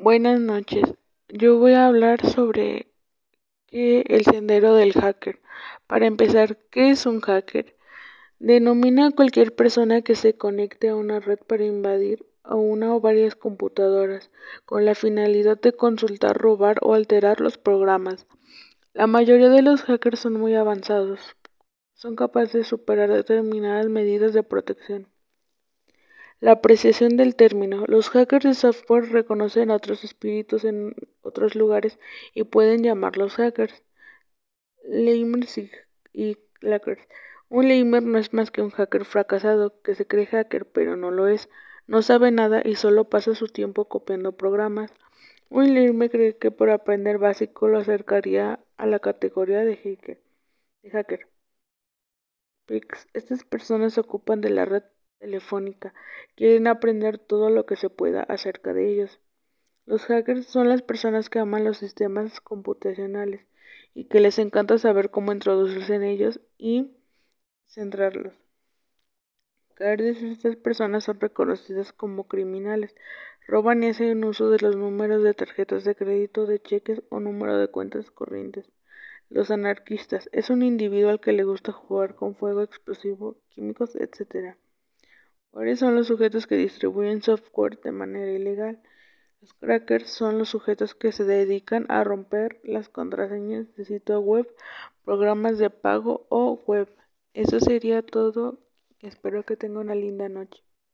Buenas noches. Yo voy a hablar sobre el sendero del hacker. Para empezar, ¿qué es un hacker? Denomina a cualquier persona que se conecte a una red para invadir a una o varias computadoras con la finalidad de consultar, robar o alterar los programas. La mayoría de los hackers son muy avanzados. Son capaces de superar determinadas medidas de protección. La apreciación del término. Los hackers de software reconocen a otros espíritus en otros lugares y pueden llamarlos hackers. Lamers y, clackers. Un lamer no es más que un hacker fracasado que se cree hacker, pero no lo es. No sabe nada y solo pasa su tiempo copiando programas. Un lamer cree que por aprender básico lo acercaría a la categoría de hacker. De hacker. Estas personas se ocupan de la red telefónica. Quieren aprender todo lo que se pueda acerca de ellos. Los hackers son las personas que aman los sistemas computacionales y que les encanta saber cómo introducirse en ellos y centrarlos. Vez estas personas son reconocidas como criminales. Roban y hacen uso de los números de tarjetas de crédito, de cheques o número de cuentas corrientes. Los anarquistas es un individuo al que le gusta jugar con fuego explosivo, químicos, etc. ¿Cuáles son los sujetos que distribuyen software de manera ilegal? Los crackers son los sujetos que se dedican a romper las contraseñas de sitio web, programas de pago o web. Eso sería todo. Espero que tenga una linda noche.